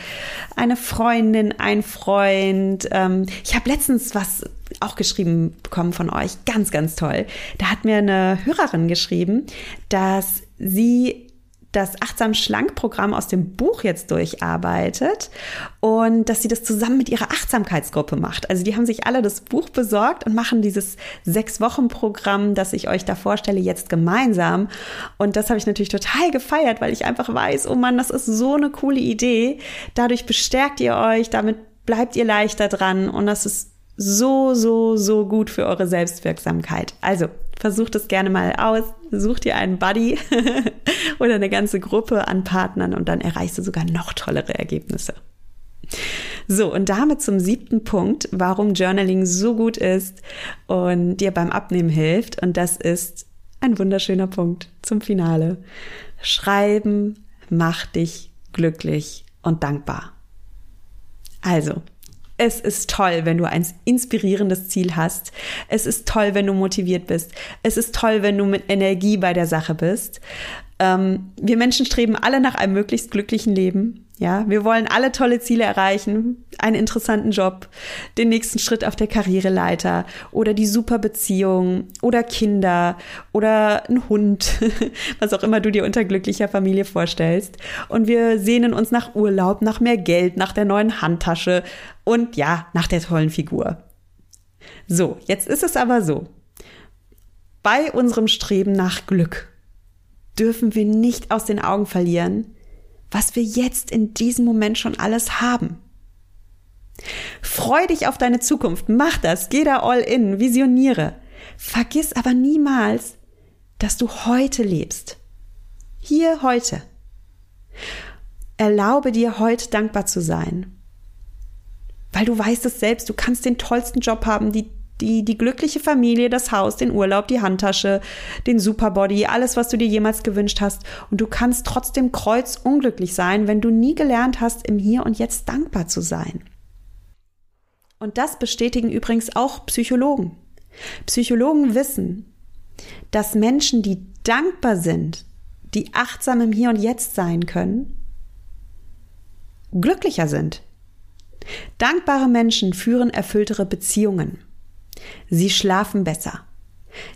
eine Freundin, ein Freund. Ähm, ich habe letztens was auch geschrieben bekommen von euch, ganz, ganz toll. Da hat mir eine Hörerin geschrieben, dass sie das Achtsam Schlank Programm aus dem Buch jetzt durcharbeitet und dass sie das zusammen mit ihrer Achtsamkeitsgruppe macht. Also die haben sich alle das Buch besorgt und machen dieses sechs Wochen Programm, das ich euch da vorstelle, jetzt gemeinsam. Und das habe ich natürlich total gefeiert, weil ich einfach weiß, oh Mann, das ist so eine coole Idee. Dadurch bestärkt ihr euch, damit bleibt ihr leichter dran und das ist so, so, so gut für eure Selbstwirksamkeit. Also versucht es gerne mal aus, sucht dir einen Buddy oder eine ganze Gruppe an Partnern und dann erreichst du sogar noch tollere Ergebnisse. So, und damit zum siebten Punkt, warum Journaling so gut ist und dir beim Abnehmen hilft. Und das ist ein wunderschöner Punkt zum Finale. Schreiben macht dich glücklich und dankbar. Also, es ist toll, wenn du ein inspirierendes Ziel hast. Es ist toll, wenn du motiviert bist. Es ist toll, wenn du mit Energie bei der Sache bist. Ähm, wir Menschen streben alle nach einem möglichst glücklichen Leben. Ja, wir wollen alle tolle Ziele erreichen, einen interessanten Job, den nächsten Schritt auf der Karriereleiter oder die super Beziehung oder Kinder oder ein Hund, was auch immer du dir unter glücklicher Familie vorstellst. Und wir sehnen uns nach Urlaub, nach mehr Geld, nach der neuen Handtasche und ja, nach der tollen Figur. So, jetzt ist es aber so. Bei unserem Streben nach Glück dürfen wir nicht aus den Augen verlieren, was wir jetzt in diesem Moment schon alles haben. Freu dich auf deine Zukunft, mach das, geh da all in, visioniere. Vergiss aber niemals, dass du heute lebst. Hier heute. Erlaube dir heute dankbar zu sein. Weil du weißt es selbst, du kannst den tollsten Job haben, die die, die glückliche Familie, das Haus, den Urlaub, die Handtasche, den Superbody, alles, was du dir jemals gewünscht hast. Und du kannst trotzdem kreuzunglücklich sein, wenn du nie gelernt hast, im Hier und Jetzt dankbar zu sein. Und das bestätigen übrigens auch Psychologen. Psychologen wissen, dass Menschen, die dankbar sind, die achtsam im Hier und Jetzt sein können, glücklicher sind. Dankbare Menschen führen erfülltere Beziehungen. Sie schlafen besser.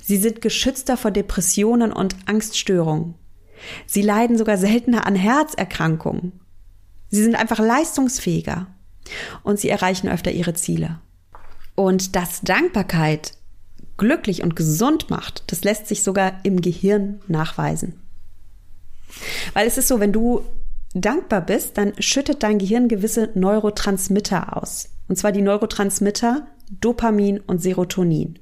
Sie sind geschützter vor Depressionen und Angststörungen. Sie leiden sogar seltener an Herzerkrankungen. Sie sind einfach leistungsfähiger und sie erreichen öfter ihre Ziele. Und dass Dankbarkeit glücklich und gesund macht, das lässt sich sogar im Gehirn nachweisen. Weil es ist so, wenn du dankbar bist, dann schüttet dein Gehirn gewisse Neurotransmitter aus. Und zwar die Neurotransmitter Dopamin und Serotonin.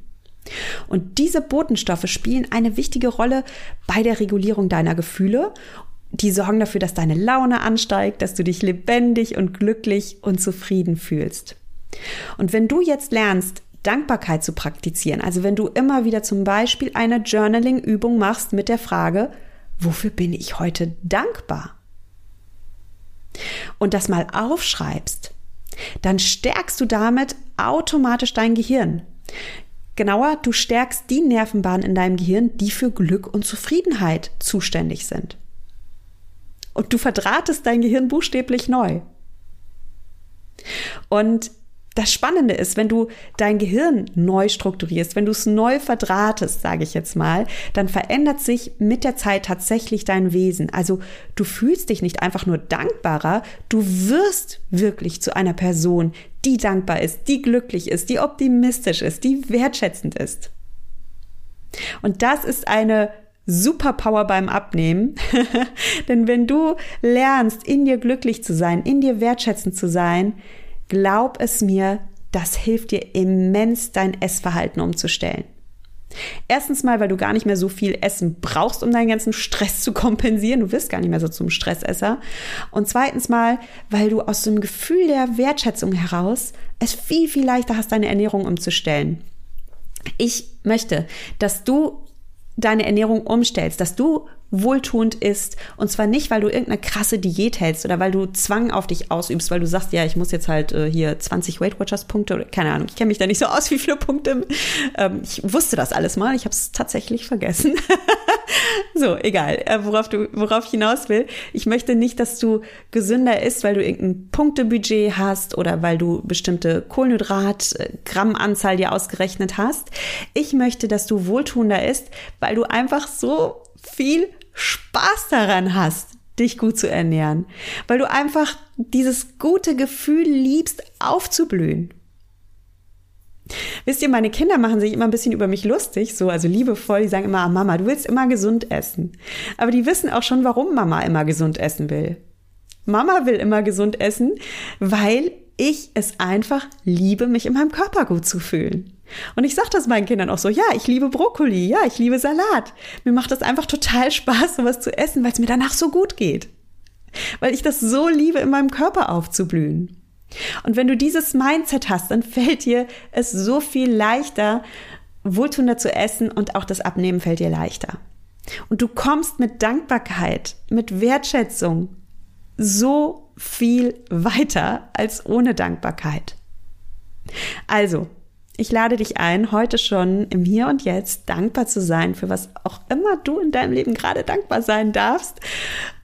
Und diese Botenstoffe spielen eine wichtige Rolle bei der Regulierung deiner Gefühle. Die sorgen dafür, dass deine Laune ansteigt, dass du dich lebendig und glücklich und zufrieden fühlst. Und wenn du jetzt lernst, Dankbarkeit zu praktizieren, also wenn du immer wieder zum Beispiel eine Journaling-Übung machst mit der Frage, wofür bin ich heute dankbar? Und das mal aufschreibst, dann stärkst du damit automatisch dein Gehirn. Genauer, du stärkst die Nervenbahnen in deinem Gehirn, die für Glück und Zufriedenheit zuständig sind. Und du verdrahtest dein Gehirn buchstäblich neu. Und das Spannende ist, wenn du dein Gehirn neu strukturierst, wenn du es neu verdrahtest, sage ich jetzt mal, dann verändert sich mit der Zeit tatsächlich dein Wesen. Also du fühlst dich nicht einfach nur dankbarer, du wirst wirklich zu einer Person, die dankbar ist, die glücklich ist, die optimistisch ist, die wertschätzend ist. Und das ist eine Superpower beim Abnehmen. Denn wenn du lernst, in dir glücklich zu sein, in dir wertschätzend zu sein, Glaub es mir, das hilft dir immens, dein Essverhalten umzustellen. Erstens mal, weil du gar nicht mehr so viel Essen brauchst, um deinen ganzen Stress zu kompensieren. Du wirst gar nicht mehr so zum Stressesser. Und zweitens mal, weil du aus einem Gefühl der Wertschätzung heraus es viel, viel leichter hast, deine Ernährung umzustellen. Ich möchte, dass du deine Ernährung umstellst, dass du wohltuend isst. Und zwar nicht, weil du irgendeine krasse Diät hältst oder weil du Zwang auf dich ausübst, weil du sagst, ja, ich muss jetzt halt äh, hier 20 Weight Watchers Punkte oder keine Ahnung, ich kenne mich da nicht so aus, wie viele Punkte. Ähm, ich wusste das alles mal, ich habe es tatsächlich vergessen. so, egal, äh, worauf du, worauf ich hinaus will. Ich möchte nicht, dass du gesünder isst, weil du irgendein Punktebudget hast oder weil du bestimmte Kohlenhydrat-Grammanzahl dir ausgerechnet hast. Ich möchte, dass du wohltuender isst, weil du einfach so viel Spaß daran hast, dich gut zu ernähren, weil du einfach dieses gute Gefühl liebst, aufzublühen. Wisst ihr, meine Kinder machen sich immer ein bisschen über mich lustig, so, also liebevoll, die sagen immer, ah, Mama, du willst immer gesund essen. Aber die wissen auch schon, warum Mama immer gesund essen will. Mama will immer gesund essen, weil ich es einfach liebe, mich in meinem Körper gut zu fühlen. Und ich sage das meinen Kindern auch so, ja, ich liebe Brokkoli, ja, ich liebe Salat. Mir macht es einfach total Spaß, sowas zu essen, weil es mir danach so gut geht. Weil ich das so liebe, in meinem Körper aufzublühen. Und wenn du dieses Mindset hast, dann fällt dir es so viel leichter, wohltuender zu essen und auch das Abnehmen fällt dir leichter. Und du kommst mit Dankbarkeit, mit Wertschätzung so viel weiter als ohne Dankbarkeit. Also, ich lade dich ein, heute schon im Hier und Jetzt dankbar zu sein, für was auch immer du in deinem Leben gerade dankbar sein darfst.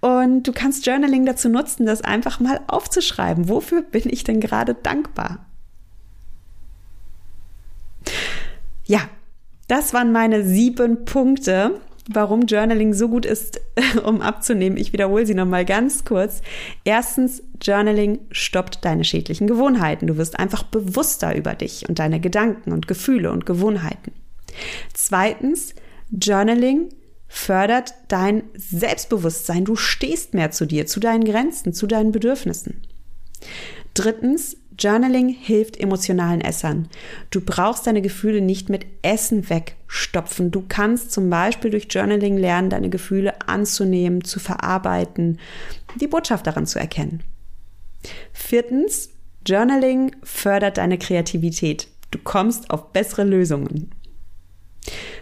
Und du kannst Journaling dazu nutzen, das einfach mal aufzuschreiben. Wofür bin ich denn gerade dankbar? Ja, das waren meine sieben Punkte warum Journaling so gut ist, um abzunehmen. Ich wiederhole sie nochmal ganz kurz. Erstens, Journaling stoppt deine schädlichen Gewohnheiten. Du wirst einfach bewusster über dich und deine Gedanken und Gefühle und Gewohnheiten. Zweitens, Journaling fördert dein Selbstbewusstsein. Du stehst mehr zu dir, zu deinen Grenzen, zu deinen Bedürfnissen. Drittens, Journaling hilft emotionalen Essern. Du brauchst deine Gefühle nicht mit Essen wegstopfen. Du kannst zum Beispiel durch Journaling lernen, deine Gefühle anzunehmen, zu verarbeiten, die Botschaft daran zu erkennen. Viertens, Journaling fördert deine Kreativität. Du kommst auf bessere Lösungen.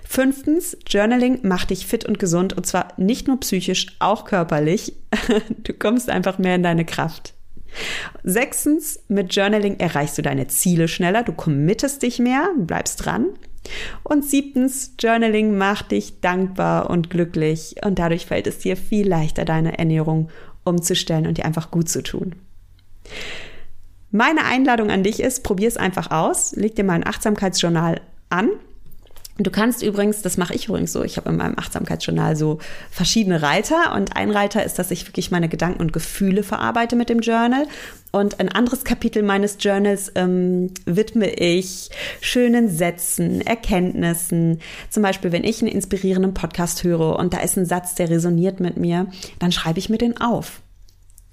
Fünftens, Journaling macht dich fit und gesund und zwar nicht nur psychisch, auch körperlich. Du kommst einfach mehr in deine Kraft. Sechstens, mit Journaling erreichst du deine Ziele schneller, du committest dich mehr, bleibst dran. Und siebtens, Journaling macht dich dankbar und glücklich und dadurch fällt es dir viel leichter, deine Ernährung umzustellen und dir einfach gut zu tun. Meine Einladung an dich ist, probier es einfach aus, leg dir mal ein Achtsamkeitsjournal an Du kannst übrigens, das mache ich übrigens so, ich habe in meinem Achtsamkeitsjournal so verschiedene Reiter und ein Reiter ist, dass ich wirklich meine Gedanken und Gefühle verarbeite mit dem Journal und ein anderes Kapitel meines Journals ähm, widme ich schönen Sätzen, Erkenntnissen. Zum Beispiel, wenn ich einen inspirierenden Podcast höre und da ist ein Satz, der resoniert mit mir, dann schreibe ich mir den auf.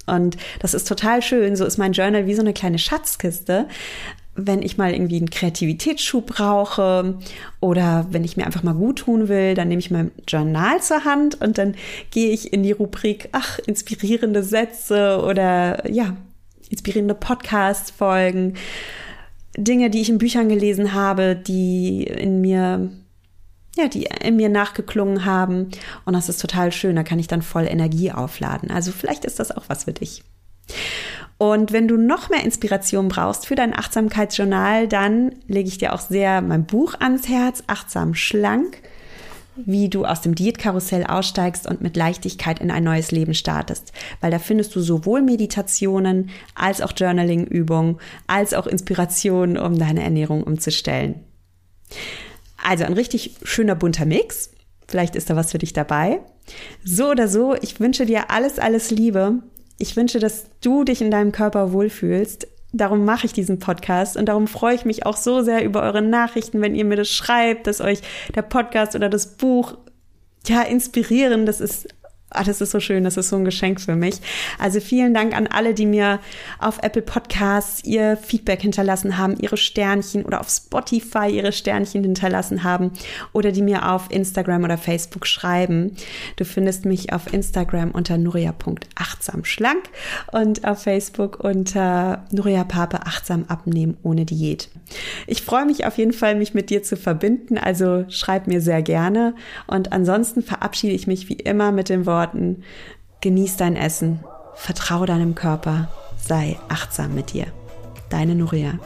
Und das ist total schön. So ist mein Journal wie so eine kleine Schatzkiste wenn ich mal irgendwie einen Kreativitätsschub brauche oder wenn ich mir einfach mal gut tun will, dann nehme ich mein Journal zur Hand und dann gehe ich in die Rubrik, ach, inspirierende Sätze oder ja, inspirierende Podcast-Folgen, Dinge, die ich in Büchern gelesen habe, die in mir ja, die in mir nachgeklungen haben. Und das ist total schön. Da kann ich dann voll Energie aufladen. Also vielleicht ist das auch was für dich. Und wenn du noch mehr Inspiration brauchst für dein Achtsamkeitsjournal, dann lege ich dir auch sehr mein Buch ans Herz, Achtsam Schlank, wie du aus dem Diätkarussell aussteigst und mit Leichtigkeit in ein neues Leben startest. Weil da findest du sowohl Meditationen als auch Journaling-Übungen, als auch Inspirationen, um deine Ernährung umzustellen. Also ein richtig schöner bunter Mix. Vielleicht ist da was für dich dabei. So oder so, ich wünsche dir alles, alles Liebe ich wünsche, dass du dich in deinem Körper wohlfühlst. Darum mache ich diesen Podcast und darum freue ich mich auch so sehr über eure Nachrichten, wenn ihr mir das schreibt, dass euch der Podcast oder das Buch ja inspirieren. Das ist Ah, das ist so schön, das ist so ein Geschenk für mich. Also vielen Dank an alle, die mir auf Apple Podcasts ihr Feedback hinterlassen haben, ihre Sternchen oder auf Spotify ihre Sternchen hinterlassen haben oder die mir auf Instagram oder Facebook schreiben. Du findest mich auf Instagram unter nuria.achtsamschlank und auf Facebook unter Nuria Pape achtsam abnehmen ohne Diät. Ich freue mich auf jeden Fall, mich mit dir zu verbinden, also schreib mir sehr gerne und ansonsten verabschiede ich mich wie immer mit Wort Worten, genieß dein Essen, vertraue deinem Körper, sei achtsam mit dir. Deine Nuria.